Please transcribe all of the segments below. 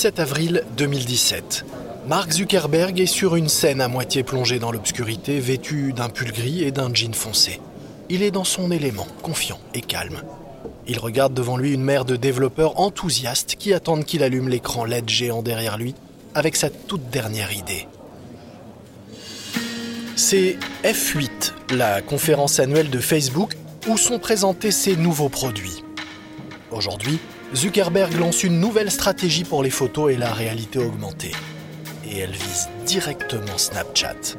17 avril 2017. Mark Zuckerberg est sur une scène à moitié plongée dans l'obscurité, vêtu d'un pull gris et d'un jean foncé. Il est dans son élément, confiant et calme. Il regarde devant lui une mer de développeurs enthousiastes qui attendent qu'il allume l'écran LED géant derrière lui avec sa toute dernière idée. C'est F8, la conférence annuelle de Facebook, où sont présentés ses nouveaux produits. Aujourd'hui, Zuckerberg lance une nouvelle stratégie pour les photos et la réalité augmentée et elle vise directement Snapchat.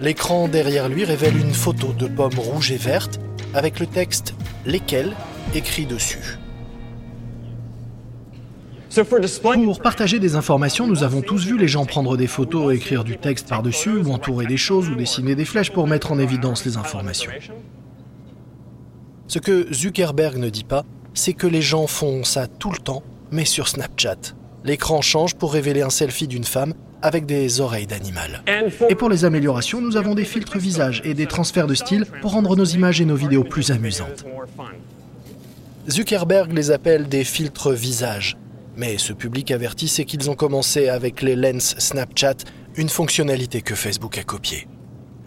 L'écran derrière lui révèle une photo de pommes rouges et vertes avec le texte Lesquelles écrit dessus. Pour partager des informations, nous avons tous vu les gens prendre des photos, écrire du texte par-dessus, ou entourer des choses, ou dessiner des flèches pour mettre en évidence les informations. Ce que Zuckerberg ne dit pas, c'est que les gens font ça tout le temps, mais sur Snapchat. L'écran change pour révéler un selfie d'une femme avec des oreilles d'animal. Et pour les améliorations, nous avons des filtres visage et des transferts de style pour rendre nos images et nos vidéos plus amusantes. Zuckerberg les appelle des filtres visage. Mais ce public averti sait qu'ils ont commencé avec les lens Snapchat, une fonctionnalité que Facebook a copiée.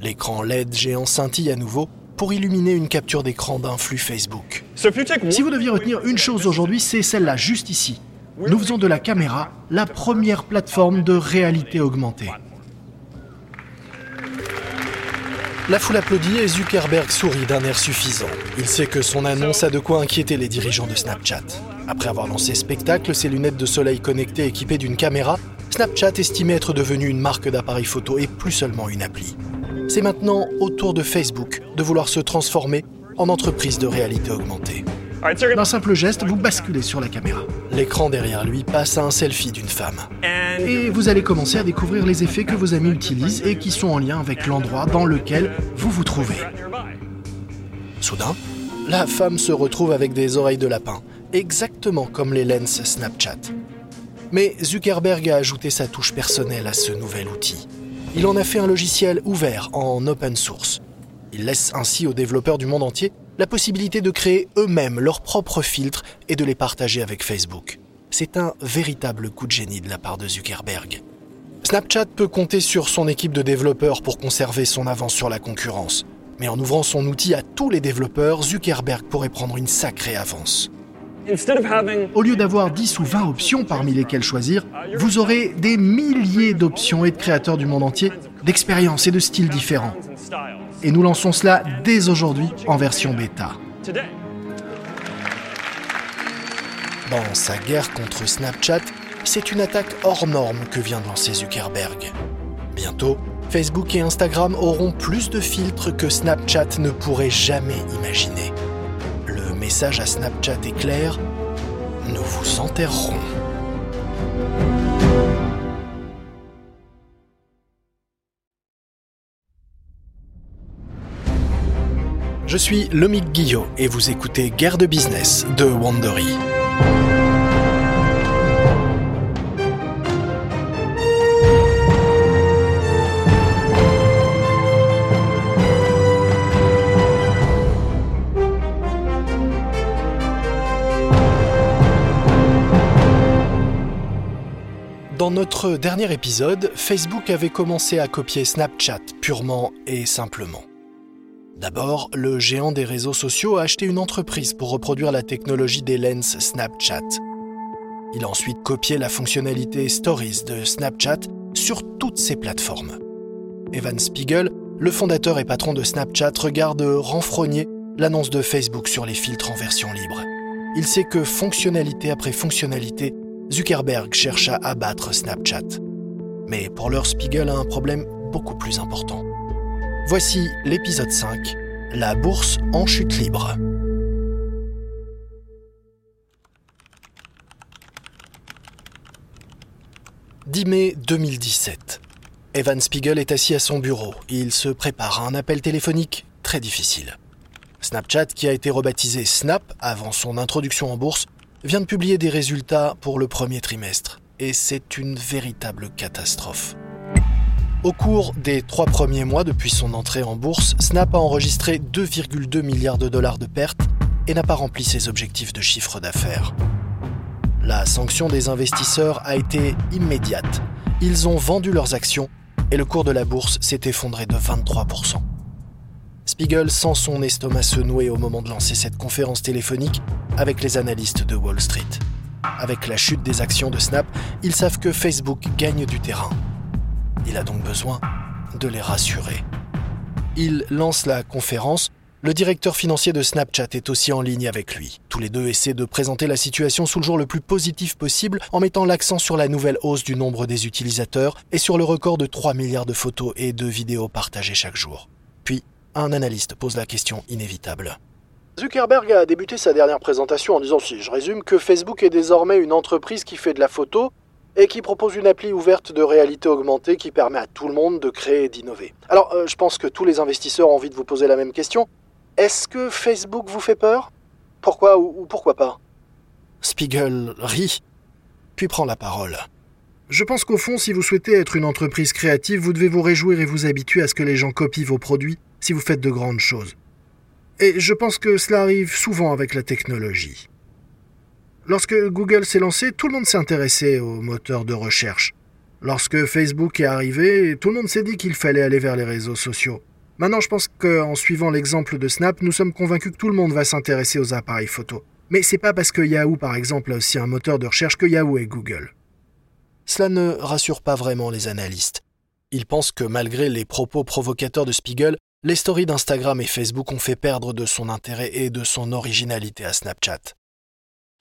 L'écran LED géant scintille à nouveau pour illuminer une capture d'écran d'un flux Facebook. Si vous deviez retenir une chose aujourd'hui, c'est celle-là, juste ici nous faisons de la caméra la première plateforme de réalité augmentée. La foule applaudit et Zuckerberg sourit d'un air suffisant. Il sait que son annonce a de quoi inquiéter les dirigeants de Snapchat. Après avoir lancé Spectacle, ses lunettes de soleil connectées équipées d'une caméra, Snapchat estimait être devenu une marque d'appareil photo et plus seulement une appli. C'est maintenant au tour de Facebook de vouloir se transformer en entreprise de réalité augmentée. D'un simple geste, vous basculez sur la caméra. L'écran derrière lui passe à un selfie d'une femme. Et vous allez commencer à découvrir les effets que vos amis utilisent et qui sont en lien avec l'endroit dans lequel vous vous trouvez. Soudain, la femme se retrouve avec des oreilles de lapin, exactement comme les lens Snapchat. Mais Zuckerberg a ajouté sa touche personnelle à ce nouvel outil. Il en a fait un logiciel ouvert en open source. Il laisse ainsi aux développeurs du monde entier la possibilité de créer eux-mêmes leurs propres filtres et de les partager avec Facebook. C'est un véritable coup de génie de la part de Zuckerberg. Snapchat peut compter sur son équipe de développeurs pour conserver son avance sur la concurrence. Mais en ouvrant son outil à tous les développeurs, Zuckerberg pourrait prendre une sacrée avance. Au lieu d'avoir 10 ou 20 options parmi lesquelles choisir, vous aurez des milliers d'options et de créateurs du monde entier, d'expériences et de styles différents et nous lançons cela dès aujourd'hui en version bêta. Dans sa guerre contre Snapchat, c'est une attaque hors norme que vient de lancer Zuckerberg. Bientôt, Facebook et Instagram auront plus de filtres que Snapchat ne pourrait jamais imaginer. Message à Snapchat est clair, nous vous enterrerons. Je suis Lomic Guillot et vous écoutez Guerre de business de Wandery. Dans notre dernier épisode, Facebook avait commencé à copier Snapchat purement et simplement. D'abord, le géant des réseaux sociaux a acheté une entreprise pour reproduire la technologie des lens Snapchat. Il a ensuite copié la fonctionnalité Stories de Snapchat sur toutes ses plateformes. Evan Spiegel, le fondateur et patron de Snapchat, regarde renfrogner l'annonce de Facebook sur les filtres en version libre. Il sait que fonctionnalité après fonctionnalité, Zuckerberg cherche à abattre Snapchat. Mais pour l'heure, Spiegel a un problème beaucoup plus important. Voici l'épisode 5, la bourse en chute libre. « 10 mai 2017. Evan Spiegel est assis à son bureau. Il se prépare à un appel téléphonique très difficile. Snapchat, qui a été rebaptisé Snap avant son introduction en bourse, vient de publier des résultats pour le premier trimestre. Et c'est une véritable catastrophe. Au cours des trois premiers mois depuis son entrée en bourse, Snap a enregistré 2,2 milliards de dollars de pertes et n'a pas rempli ses objectifs de chiffre d'affaires. La sanction des investisseurs a été immédiate. Ils ont vendu leurs actions et le cours de la bourse s'est effondré de 23%. Spiegel sent son estomac se nouer au moment de lancer cette conférence téléphonique avec les analystes de Wall Street. Avec la chute des actions de Snap, ils savent que Facebook gagne du terrain. Il a donc besoin de les rassurer. Il lance la conférence. Le directeur financier de Snapchat est aussi en ligne avec lui. Tous les deux essaient de présenter la situation sous le jour le plus positif possible en mettant l'accent sur la nouvelle hausse du nombre des utilisateurs et sur le record de 3 milliards de photos et de vidéos partagées chaque jour. Puis, un analyste pose la question inévitable. Zuckerberg a débuté sa dernière présentation en disant, si je résume, que Facebook est désormais une entreprise qui fait de la photo et qui propose une appli ouverte de réalité augmentée qui permet à tout le monde de créer et d'innover. Alors, euh, je pense que tous les investisseurs ont envie de vous poser la même question. Est-ce que Facebook vous fait peur? Pourquoi ou pourquoi pas? Spiegel rit, puis prend la parole. Je pense qu'au fond, si vous souhaitez être une entreprise créative, vous devez vous réjouir et vous habituer à ce que les gens copient vos produits si vous faites de grandes choses. Et je pense que cela arrive souvent avec la technologie. Lorsque Google s'est lancé, tout le monde s'est intéressé aux moteurs de recherche. Lorsque Facebook est arrivé, tout le monde s'est dit qu'il fallait aller vers les réseaux sociaux. Maintenant, je pense qu'en suivant l'exemple de Snap, nous sommes convaincus que tout le monde va s'intéresser aux appareils photo. Mais c'est pas parce que Yahoo, par exemple, a aussi un moteur de recherche que Yahoo est Google. Cela ne rassure pas vraiment les analystes. Ils pensent que malgré les propos provocateurs de Spiegel, les stories d'Instagram et Facebook ont fait perdre de son intérêt et de son originalité à Snapchat.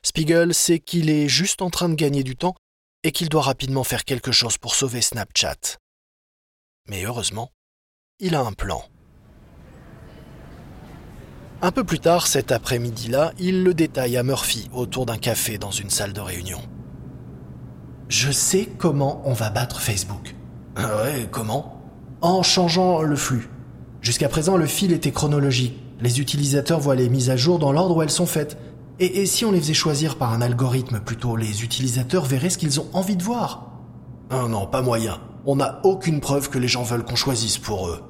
Spiegel sait qu'il est juste en train de gagner du temps et qu'il doit rapidement faire quelque chose pour sauver Snapchat. Mais heureusement, il a un plan. Un peu plus tard cet après-midi-là, il le détaille à Murphy autour d'un café dans une salle de réunion. Je sais comment on va battre Facebook. Ah ouais, comment? En changeant le flux. Jusqu'à présent, le fil était chronologique. Les utilisateurs voient les mises à jour dans l'ordre où elles sont faites. Et, si on les faisait choisir par un algorithme plutôt, les utilisateurs verraient ce qu'ils ont envie de voir. Non, non, pas moyen. On n'a aucune preuve que les gens veulent qu'on choisisse pour eux.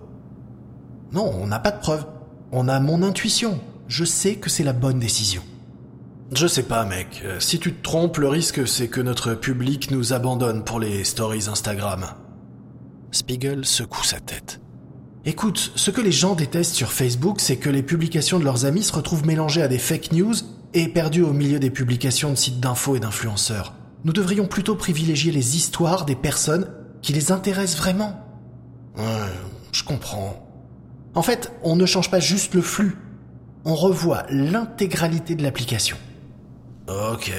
Non, on n'a pas de preuve. On a mon intuition. Je sais que c'est la bonne décision. Je sais pas, mec. Euh, si tu te trompes, le risque c'est que notre public nous abandonne pour les stories Instagram. Spiegel secoue sa tête. Écoute, ce que les gens détestent sur Facebook, c'est que les publications de leurs amis se retrouvent mélangées à des fake news et perdues au milieu des publications de sites d'infos et d'influenceurs. Nous devrions plutôt privilégier les histoires des personnes qui les intéressent vraiment. Ouais, je comprends. En fait, on ne change pas juste le flux, on revoit l'intégralité de l'application. Ok.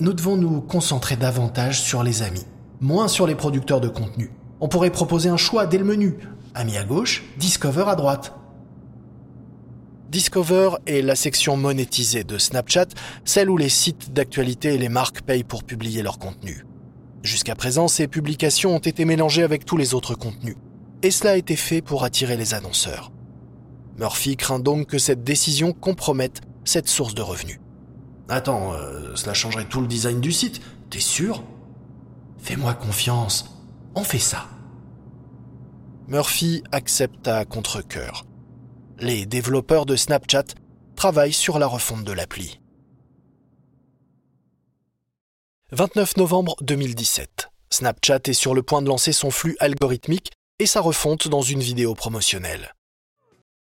Nous devons nous concentrer davantage sur les amis, moins sur les producteurs de contenu. On pourrait proposer un choix dès le menu. Amis à gauche, Discover à droite. Discover est la section monétisée de Snapchat, celle où les sites d'actualité et les marques payent pour publier leur contenu. Jusqu'à présent, ces publications ont été mélangées avec tous les autres contenus, et cela a été fait pour attirer les annonceurs. Murphy craint donc que cette décision compromette cette source de revenus. Attends, euh, cela changerait tout le design du site, t'es sûr? Fais-moi confiance, on fait ça. Murphy accepte à contre-coeur les développeurs de Snapchat travaillent sur la refonte de l'appli. 29 novembre 2017. Snapchat est sur le point de lancer son flux algorithmique et sa refonte dans une vidéo promotionnelle.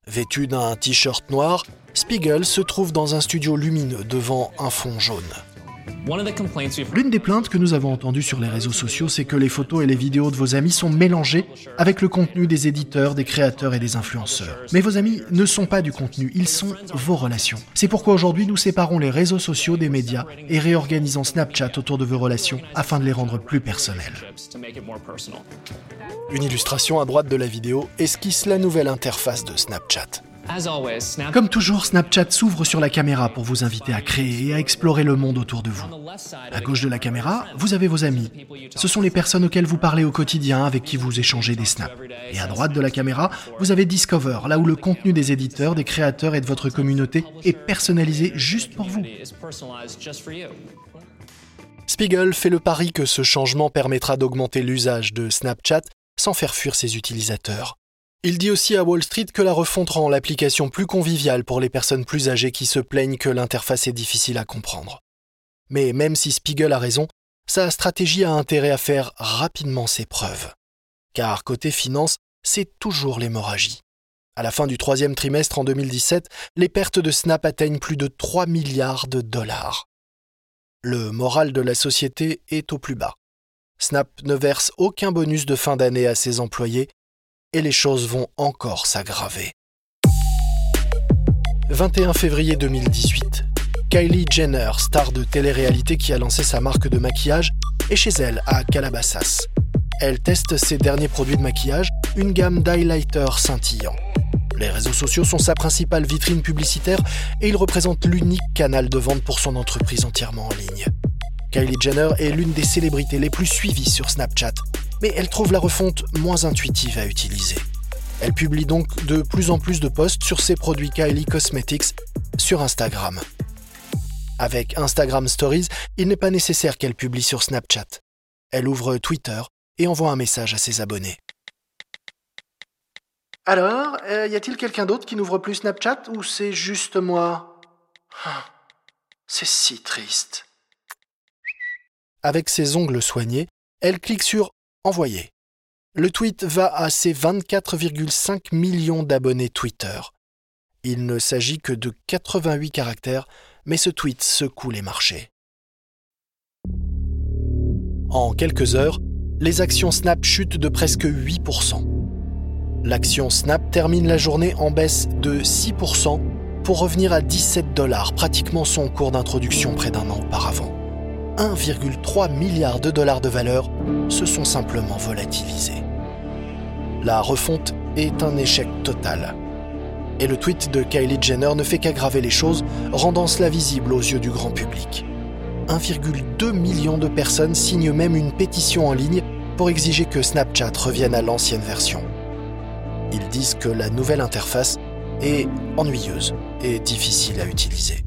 Vêtu d'un t-shirt noir, Spiegel se trouve dans un studio lumineux devant un fond jaune. L'une des plaintes que nous avons entendues sur les réseaux sociaux, c'est que les photos et les vidéos de vos amis sont mélangées avec le contenu des éditeurs, des créateurs et des influenceurs. Mais vos amis ne sont pas du contenu, ils sont vos relations. C'est pourquoi aujourd'hui nous séparons les réseaux sociaux des médias et réorganisons Snapchat autour de vos relations afin de les rendre plus personnelles. Une illustration à droite de la vidéo esquisse la nouvelle interface de Snapchat. Comme toujours, Snapchat s'ouvre sur la caméra pour vous inviter à créer et à explorer le monde autour de vous. À gauche de la caméra, vous avez vos amis. Ce sont les personnes auxquelles vous parlez au quotidien, avec qui vous échangez des snaps. Et à droite de la caméra, vous avez Discover, là où le contenu des éditeurs, des créateurs et de votre communauté est personnalisé juste pour vous. Spiegel fait le pari que ce changement permettra d'augmenter l'usage de Snapchat sans faire fuir ses utilisateurs. Il dit aussi à Wall Street que la refonte rend l'application plus conviviale pour les personnes plus âgées qui se plaignent que l'interface est difficile à comprendre. Mais même si Spiegel a raison, sa stratégie a intérêt à faire rapidement ses preuves. Car côté finance, c'est toujours l'hémorragie. À la fin du troisième trimestre en 2017, les pertes de Snap atteignent plus de 3 milliards de dollars. Le moral de la société est au plus bas. Snap ne verse aucun bonus de fin d'année à ses employés et les choses vont encore s'aggraver. 21 février 2018. Kylie Jenner, star de télé-réalité qui a lancé sa marque de maquillage, est chez elle à Calabasas. Elle teste ses derniers produits de maquillage, une gamme d'highlighters scintillants. Les réseaux sociaux sont sa principale vitrine publicitaire et il représente l'unique canal de vente pour son entreprise entièrement en ligne. Kylie Jenner est l'une des célébrités les plus suivies sur Snapchat, mais elle trouve la refonte moins intuitive à utiliser. Elle publie donc de plus en plus de posts sur ses produits Kylie Cosmetics sur Instagram. Avec Instagram Stories, il n'est pas nécessaire qu'elle publie sur Snapchat. Elle ouvre Twitter et envoie un message à ses abonnés. Alors, euh, y a-t-il quelqu'un d'autre qui n'ouvre plus Snapchat ou c'est juste moi? Ah, C'est si triste. Avec ses ongles soignés, elle clique sur Envoyer. Le tweet va à ses 24,5 millions d'abonnés Twitter. Il ne s'agit que de 88 caractères, mais ce tweet secoue les marchés. En quelques heures, les actions Snap chutent de presque 8%. L'action Snap termine la journée en baisse de 6% pour revenir à 17 dollars, pratiquement son cours d'introduction près d'un an auparavant. 1,3 milliard de dollars de valeur se sont simplement volatilisés. La refonte est un échec total. Et le tweet de Kylie Jenner ne fait qu'aggraver les choses, rendant cela visible aux yeux du grand public. 1,2 million de personnes signent même une pétition en ligne pour exiger que Snapchat revienne à l'ancienne version. Ils disent que la nouvelle interface est ennuyeuse et difficile à utiliser.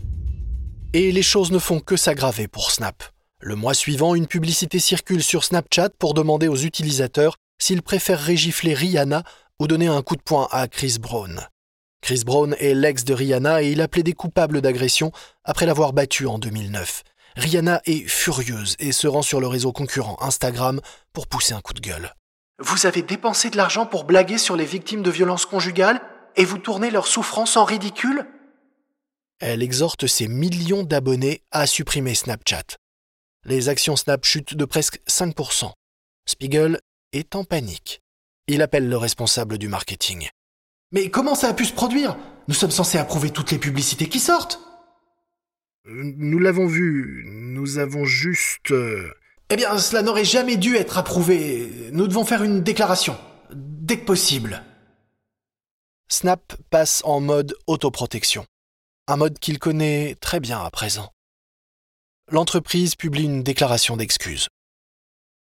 Et les choses ne font que s'aggraver pour Snap. Le mois suivant, une publicité circule sur Snapchat pour demander aux utilisateurs s'ils préfèrent régifler Rihanna ou donner un coup de poing à Chris Brown. Chris Brown est l'ex de Rihanna et il a plaidé coupable d'agression après l'avoir battue en 2009. Rihanna est furieuse et se rend sur le réseau concurrent Instagram pour pousser un coup de gueule. Vous avez dépensé de l'argent pour blaguer sur les victimes de violences conjugales et vous tournez leur souffrance en ridicule? Elle exhorte ses millions d'abonnés à supprimer Snapchat. Les actions Snap chutent de presque 5%. Spiegel est en panique. Il appelle le responsable du marketing. Mais comment ça a pu se produire? Nous sommes censés approuver toutes les publicités qui sortent. Nous l'avons vu, nous avons juste... Euh, eh bien, cela n'aurait jamais dû être approuvé. Nous devons faire une déclaration. Dès que possible. Snap passe en mode autoprotection. Un mode qu'il connaît très bien à présent. L'entreprise publie une déclaration d'excuses.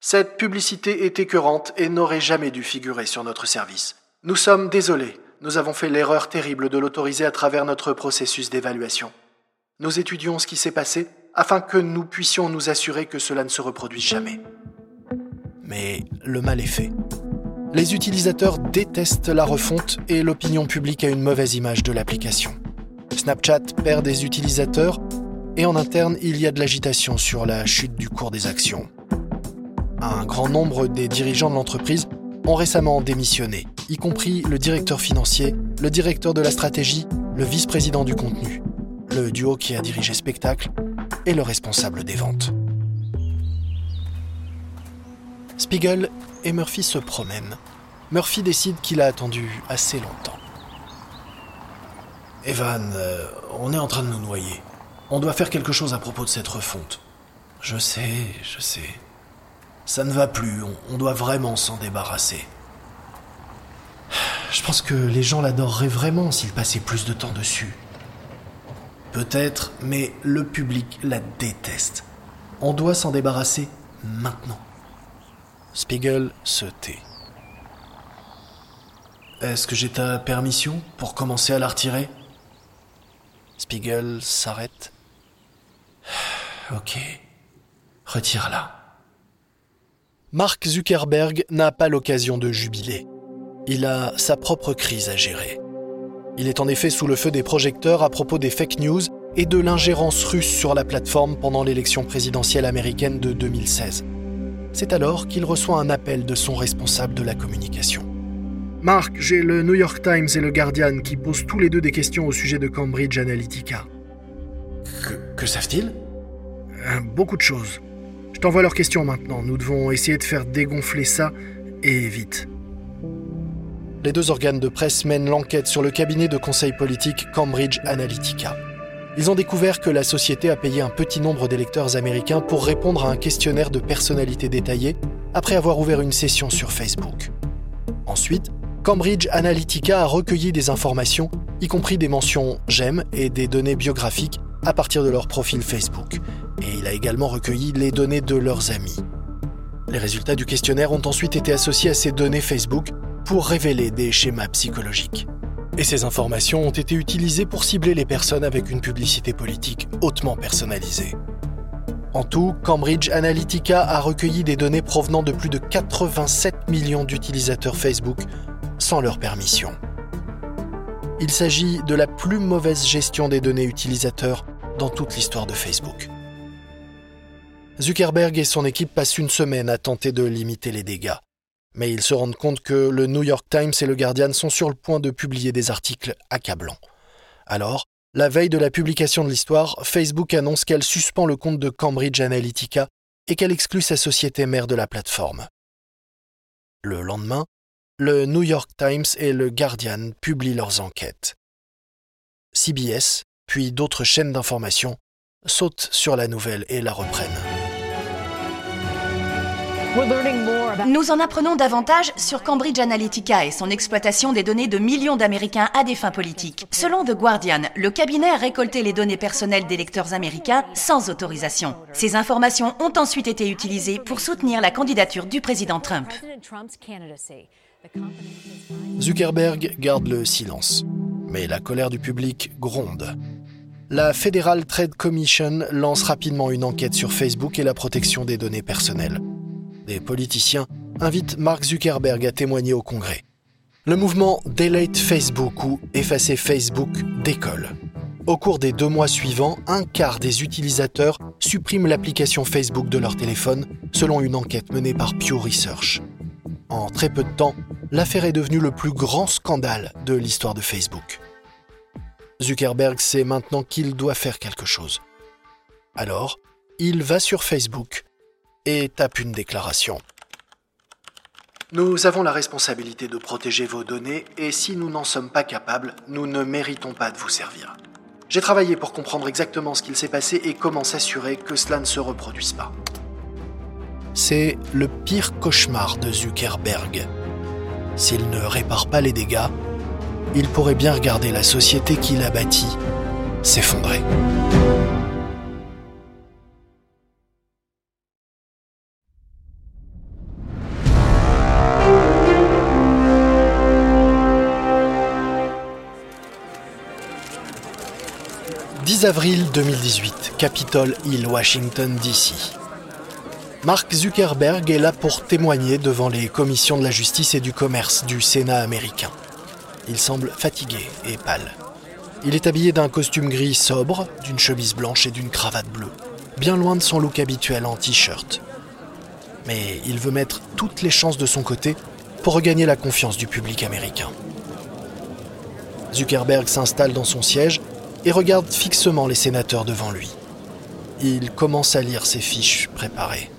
Cette publicité est écœurante et n'aurait jamais dû figurer sur notre service. Nous sommes désolés. Nous avons fait l'erreur terrible de l'autoriser à travers notre processus d'évaluation. Nous étudions ce qui s'est passé afin que nous puissions nous assurer que cela ne se reproduise jamais. Mais le mal est fait. Les utilisateurs détestent la refonte et l'opinion publique a une mauvaise image de l'application. Snapchat perd des utilisateurs et en interne, il y a de l'agitation sur la chute du cours des actions. Un grand nombre des dirigeants de l'entreprise ont récemment démissionné, y compris le directeur financier, le directeur de la stratégie, le vice-président du contenu, le duo qui a dirigé Spectacle et le responsable des ventes. Spiegel et Murphy se promènent. Murphy décide qu'il a attendu assez longtemps. Evan, euh, on est en train de nous noyer. On doit faire quelque chose à propos de cette refonte. Je sais, je sais. Ça ne va plus, on, doit vraiment s'en débarrasser. Je pense que les gens l'adoreraient vraiment s'ils passaient plus de temps dessus. Peut-être, mais le public la déteste. On doit s'en débarrasser maintenant. Spiegel se tait. Est-ce que j'ai ta permission pour commencer à la retirer? Spiegel s'arrête. Ok. Retire-la. Mark Zuckerberg n'a pas l'occasion de jubiler. Il a sa propre crise à gérer. Il est en effet sous le feu des projecteurs à propos des fake news et de l'ingérence russe sur la plateforme pendant l'élection présidentielle américaine de 2016. C'est alors qu'il reçoit un appel de son responsable de la communication. Marc, j'ai le New York Times et le Guardian qui posent tous les deux des questions au sujet de Cambridge Analytica. Que, savent-ils? Beaucoup de choses. Je t'envoie leurs questions maintenant. Nous devons essayer de faire dégonfler ça et vite. Les deux organes de presse mènent l'enquête sur le cabinet de conseil politique Cambridge Analytica. Ils ont découvert que la société a payé un petit nombre d'électeurs américains pour répondre à un questionnaire de personnalité détaillée après avoir ouvert une session sur Facebook. Ensuite, Cambridge Analytica a recueilli des informations, y compris des mentions j'aime et des données biographiques à partir de leur profil Facebook. Et il a également recueilli les données de leurs amis. Les résultats du questionnaire ont ensuite été associés à ces données Facebook pour révéler des schémas psychologiques. Et ces informations ont été utilisées pour cibler les personnes avec une publicité politique hautement personnalisée. En tout, Cambridge Analytica a recueilli des données provenant de plus de 87 millions d'utilisateurs Facebook sans leur permission. Il s'agit de la plus mauvaise gestion des données utilisateurs dans toute l'histoire de Facebook. Zuckerberg et son équipe passent une semaine à tenter de limiter les dégâts. Mais ils se rendent compte que le New York Times et le Guardian sont sur le point de publier des articles accablants. Alors, la veille de la publication de l'histoire, Facebook annonce qu'elle suspend le compte de Cambridge Analytica et qu'elle exclut sa société mère de la plateforme. Le lendemain, le New York Times et le Guardian publient leurs enquêtes. CBS, puis d'autres chaînes d'information, sautent sur la nouvelle et la reprennent. Nous en apprenons davantage sur Cambridge Analytica et son exploitation des données de millions d'Américains à des fins politiques. Selon The Guardian, le cabinet a récolté les données personnelles d'électeurs américains sans autorisation. Ces informations ont ensuite été utilisées pour soutenir la candidature du président Trump. Zuckerberg garde le silence, mais la colère du public gronde. La Federal Trade Commission lance rapidement une enquête sur Facebook et la protection des données personnelles. Des politiciens invitent Mark Zuckerberg à témoigner au Congrès. Le mouvement Delete Facebook ou Effacer Facebook décolle. Au cours des deux mois suivants, un quart des utilisateurs suppriment l'application Facebook de leur téléphone, selon une enquête menée par Pew Research. En très peu de temps, l'affaire est devenue le plus grand scandale de l'histoire de Facebook. Zuckerberg sait maintenant qu'il doit faire quelque chose. Alors, il va sur Facebook et tape une déclaration. Nous avons la responsabilité de protéger vos données et si nous n'en sommes pas capables, nous ne méritons pas de vous servir. J'ai travaillé pour comprendre exactement ce qu'il s'est passé et comment s'assurer que cela ne se reproduise pas. C'est le pire cauchemar de Zuckerberg. S'il ne répare pas les dégâts, il pourrait bien regarder la société qu'il a bâtie s'effondrer. « 10 avril 2018, Capitol Hill, Washington, D.C. Mark Zuckerberg est là pour témoigner devant les commissions de la justice et du commerce du Sénat américain. Il semble fatigué et pâle. Il est habillé d'un costume gris sobre, d'une chemise blanche et d'une cravate bleue, bien loin de son look habituel en t-shirt. Mais il veut mettre toutes les chances de son côté pour regagner la confiance du public américain. Zuckerberg s'installe dans son siège et regarde fixement les sénateurs devant lui. Il commence à lire ses fiches préparées.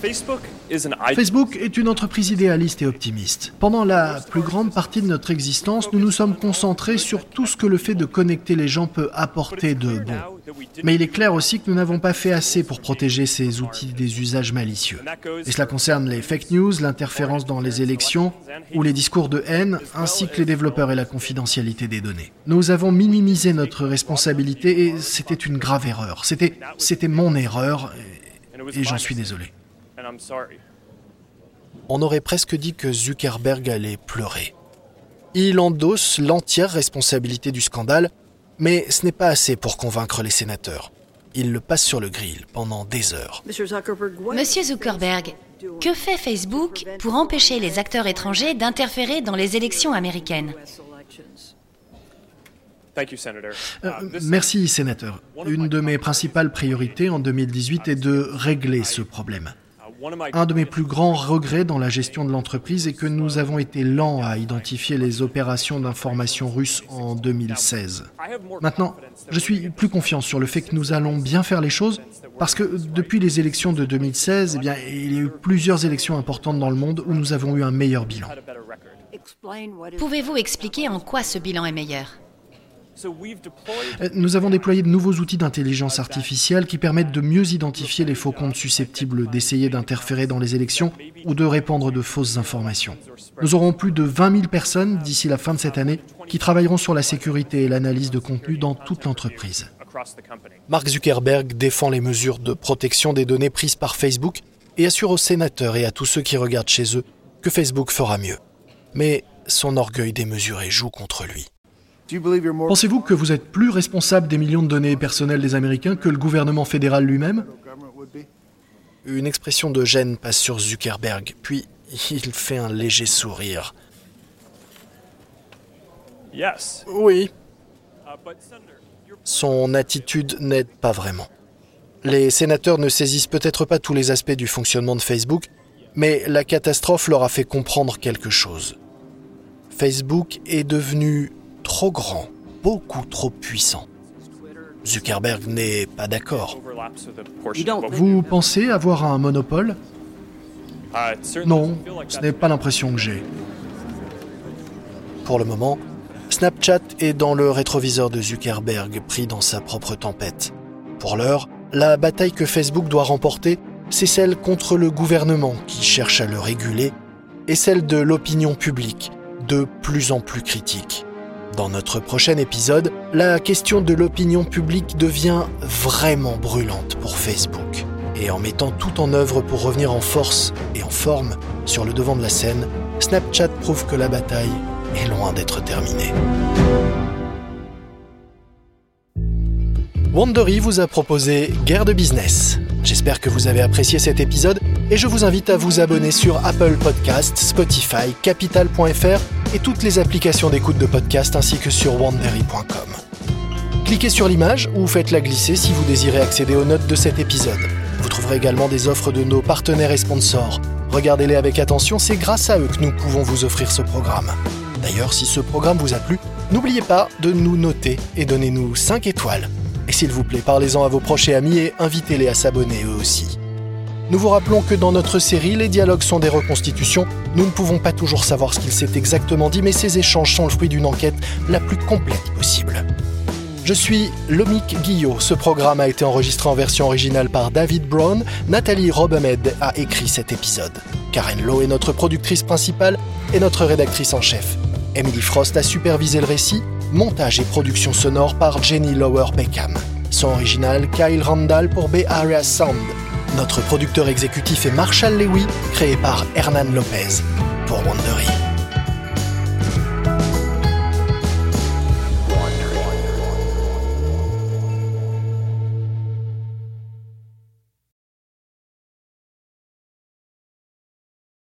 Facebook est une entreprise idéaliste et optimiste. Pendant la plus grande partie de notre existence, nous nous sommes concentrés sur tout ce que le fait de connecter les gens peut apporter de bon. Mais il est clair aussi que nous n'avons pas fait assez pour protéger ces outils des usages malicieux. Et cela concerne les fake news, l'interférence dans les élections ou les discours de haine, ainsi que les développeurs et la confidentialité des données. Nous avons minimisé notre responsabilité et c'était une grave erreur. C'était, c'était mon erreur et j'en suis désolé. On aurait presque dit que Zuckerberg allait pleurer. Il endosse l'entière responsabilité du scandale, mais ce n'est pas assez pour convaincre les sénateurs. Il le passe sur le grill pendant des heures. Monsieur Zuckerberg, que fait Facebook pour empêcher les acteurs étrangers d'interférer dans les élections américaines? Euh, merci, sénateur. Une de mes principales priorités en 2018 est de régler ce problème. Un de mes plus grands regrets dans la gestion de l'entreprise est que nous avons été lents à identifier les opérations d'information russes en 2016. Maintenant, je suis plus confiant sur le fait que nous allons bien faire les choses parce que depuis les élections de 2016, eh bien, il y a eu plusieurs élections importantes dans le monde où nous avons eu un meilleur bilan. Pouvez-vous expliquer en quoi ce bilan est meilleur? Nous avons déployé de nouveaux outils d'intelligence artificielle qui permettent de mieux identifier les faux comptes susceptibles d'essayer d'interférer dans les élections ou de répandre de fausses informations. Nous aurons plus de 20 000 personnes d'ici la fin de cette année qui travailleront sur la sécurité et l'analyse de contenu dans toute l'entreprise. Mark Zuckerberg défend les mesures de protection des données prises par Facebook et assure aux sénateurs et à tous ceux qui regardent chez eux que Facebook fera mieux. Mais son orgueil démesuré joue contre lui. Pensez-vous que vous êtes plus responsable des millions de données personnelles des Américains que le gouvernement fédéral lui-même? Une expression de gêne passe sur Zuckerberg, puis il fait un léger sourire. Oui. Son attitude n'aide pas vraiment. Les sénateurs ne saisissent peut-être pas tous les aspects du fonctionnement de Facebook, mais la catastrophe leur a fait comprendre quelque chose. Facebook est devenu trop grand, beaucoup trop puissant. Zuckerberg n'est pas d'accord. Vous pensez avoir un monopole? Non, ce n'est pas l'impression que j'ai. Pour le moment, Snapchat est dans le rétroviseur de Zuckerberg, pris dans sa propre tempête. Pour l'heure, la bataille que Facebook doit remporter, c'est celle contre le gouvernement qui cherche à le réguler, et celle de l'opinion publique, de plus en plus critique. Dans notre prochain épisode, la question de l'opinion publique devient vraiment brûlante pour Facebook. Et en mettant tout en œuvre pour revenir en force et en forme sur le devant de la scène, Snapchat prouve que la bataille est loin d'être terminée. Wandery vous a proposé Guerre de business. J'espère que vous avez apprécié cet épisode et je vous invite à vous abonner sur Apple Podcasts, Spotify, Capital.fr et toutes les applications d'écoute de podcast ainsi que sur wandery.com. Cliquez sur l'image ou faites-la glisser si vous désirez accéder aux notes de cet épisode. Vous trouverez également des offres de nos partenaires et sponsors. Regardez-les avec attention, c'est grâce à eux que nous pouvons vous offrir ce programme. D'ailleurs, si ce programme vous a plu, n'oubliez pas de nous noter et donnez-nous 5 étoiles. Et s'il vous plaît, parlez-en à vos proches et amis et invitez-les à s'abonner eux aussi. Nous vous rappelons que dans notre série, les dialogues sont des reconstitutions. Nous ne pouvons pas toujours savoir ce qu'il s'est exactement dit, mais ces échanges sont le fruit d'une enquête la plus complète possible. Je suis Lomik Guillot. Ce programme a été enregistré en version originale par David Brown. Nathalie Robemed a écrit cet épisode. Karen Lowe est notre productrice principale et notre rédactrice en chef. Emily Frost a supervisé le récit. Montage et production sonore par Jenny Lower Beckham. Son original Kyle Randall pour Bay Area Sound. Notre producteur exécutif est Marshall Lewy, créé par Hernan Lopez pour Wandery.